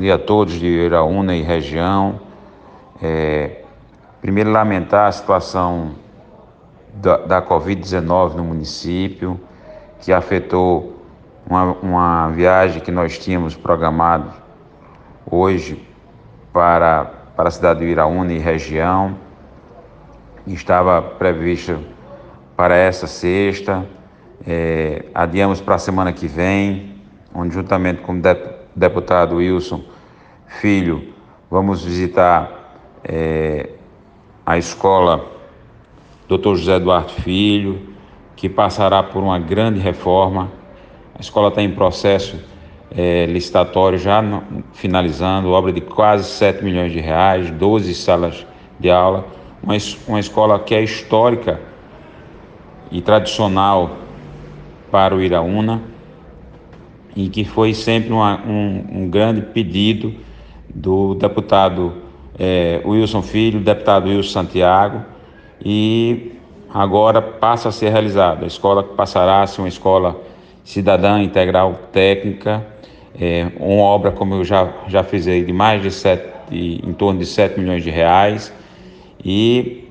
dia a todos de Iraúna e região. É, primeiro, lamentar a situação da, da Covid-19 no município, que afetou uma, uma viagem que nós tínhamos programado hoje para, para a cidade de Iraúna e região. Estava prevista para essa sexta, é, adiamos para a semana que vem, onde juntamente com o deputado Wilson Filho vamos visitar é, a escola Dr. José Eduardo Filho, que passará por uma grande reforma. A escola está em processo é, licitatório já no, finalizando, obra de quase 7 milhões de reais, 12 salas de aula, uma, uma escola que é histórica e tradicional para o Iraúna e que foi sempre uma, um, um, grande pedido do deputado é, Wilson Filho, deputado Wilson Santiago, e agora passa a ser realizada. A escola passará a ser uma escola cidadã integral técnica, é, uma obra, como eu já, já fiz aí, de mais de sete, em torno de 7 milhões de reais. E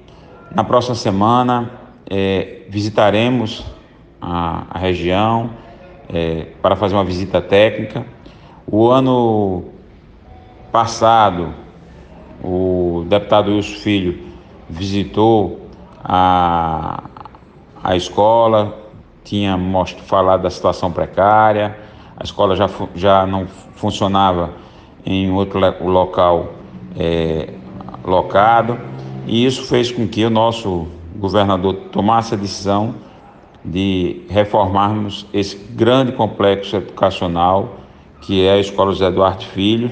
na próxima semana é, visitaremos a, a região é, para fazer uma visita técnica. O ano passado, o deputado Wilson Filho visitou a, a escola, tinha mostro, falado da situação precária, a escola já, já não funcionava em outro local é, locado, e isso fez com que o nosso governador tomasse a decisão de reformarmos esse grande complexo educacional que é a Escola José Duarte Filho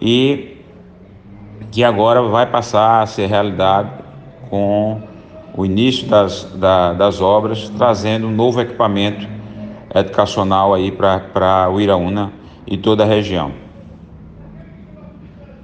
e que agora vai passar a ser realidade com o início das, da, das obras, trazendo um novo equipamento educacional aí para o Iraúna e toda a região.